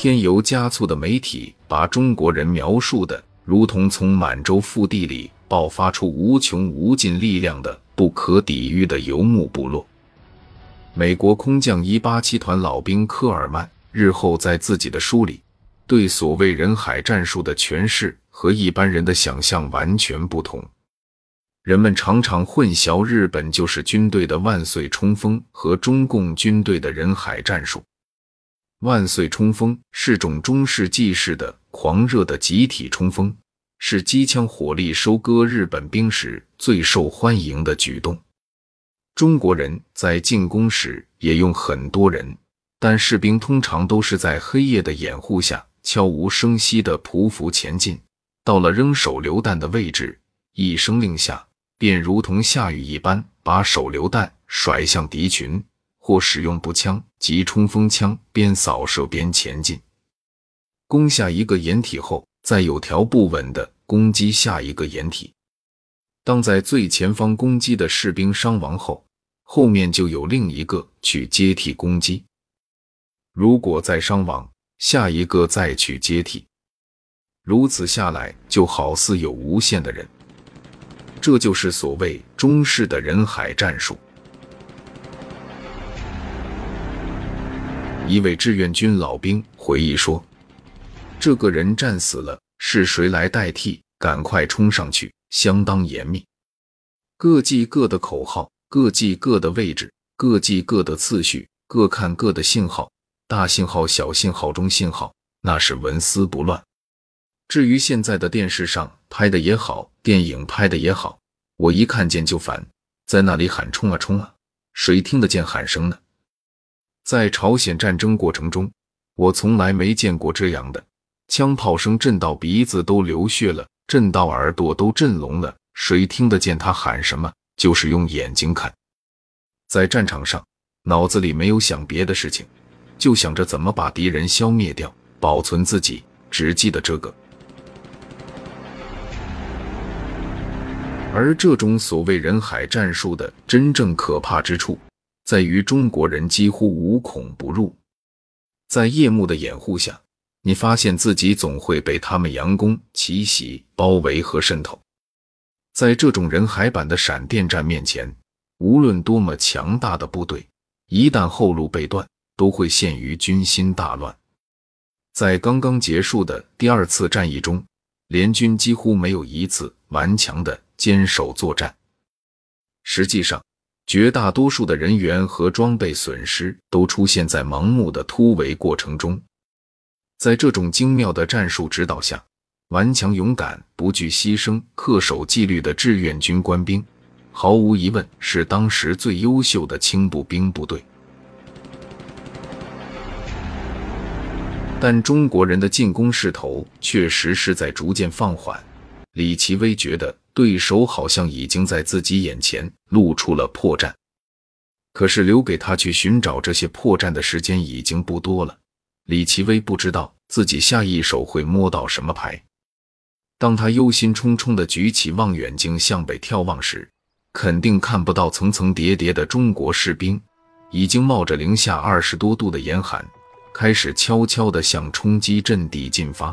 添油加醋的媒体把中国人描述的如同从满洲腹地里爆发出无穷无尽力量的不可抵御的游牧部落。美国空降一八七团老兵科尔曼日后在自己的书里，对所谓人海战术的诠释和一般人的想象完全不同。人们常常混淆日本就是军队的万岁冲锋和中共军队的人海战术。万岁冲锋是种中世纪式的狂热的集体冲锋，是机枪火力收割日本兵时最受欢迎的举动。中国人在进攻时也用很多人，但士兵通常都是在黑夜的掩护下悄无声息地匍匐前进，到了扔手榴弹的位置，一声令下。便如同下雨一般，把手榴弹甩向敌群，或使用步枪及冲锋枪，边扫射边前进，攻下一个掩体后，再有条不紊地攻击下一个掩体。当在最前方攻击的士兵伤亡后，后面就有另一个去接替攻击。如果再伤亡，下一个再去接替，如此下来，就好似有无限的人。这就是所谓中式的人海战术。一位志愿军老兵回忆说：“这个人战死了，是谁来代替？赶快冲上去！相当严密，各记各的口号，各记各的位置，各记各的次序，各看各的信号，大信号、小信号、中信号，那是纹丝不乱。”至于现在的电视上拍的也好，电影拍的也好，我一看见就烦，在那里喊冲啊冲啊，谁听得见喊声呢？在朝鲜战争过程中，我从来没见过这样的，枪炮声震到鼻子都流血了，震到耳朵都震聋了，谁听得见他喊什么？就是用眼睛看。在战场上，脑子里没有想别的事情，就想着怎么把敌人消灭掉，保存自己，只记得这个。而这种所谓人海战术的真正可怕之处，在于中国人几乎无孔不入，在夜幕的掩护下，你发现自己总会被他们佯攻、奇袭、包围和渗透。在这种人海版的闪电战面前，无论多么强大的部队，一旦后路被断，都会陷于军心大乱。在刚刚结束的第二次战役中，联军几乎没有一次顽强的。坚守作战，实际上，绝大多数的人员和装备损失都出现在盲目的突围过程中。在这种精妙的战术指导下，顽强勇敢、不惧牺牲、恪守纪律的志愿军官兵，毫无疑问是当时最优秀的轻步兵部队。但中国人的进攻势头确实是在逐渐放缓。李奇微觉得。对手好像已经在自己眼前露出了破绽，可是留给他去寻找这些破绽的时间已经不多了。李奇微不知道自己下一手会摸到什么牌。当他忧心忡忡地举起望远镜向北眺望时，肯定看不到层层叠叠的中国士兵，已经冒着零下二十多度的严寒，开始悄悄地向冲击阵地进发。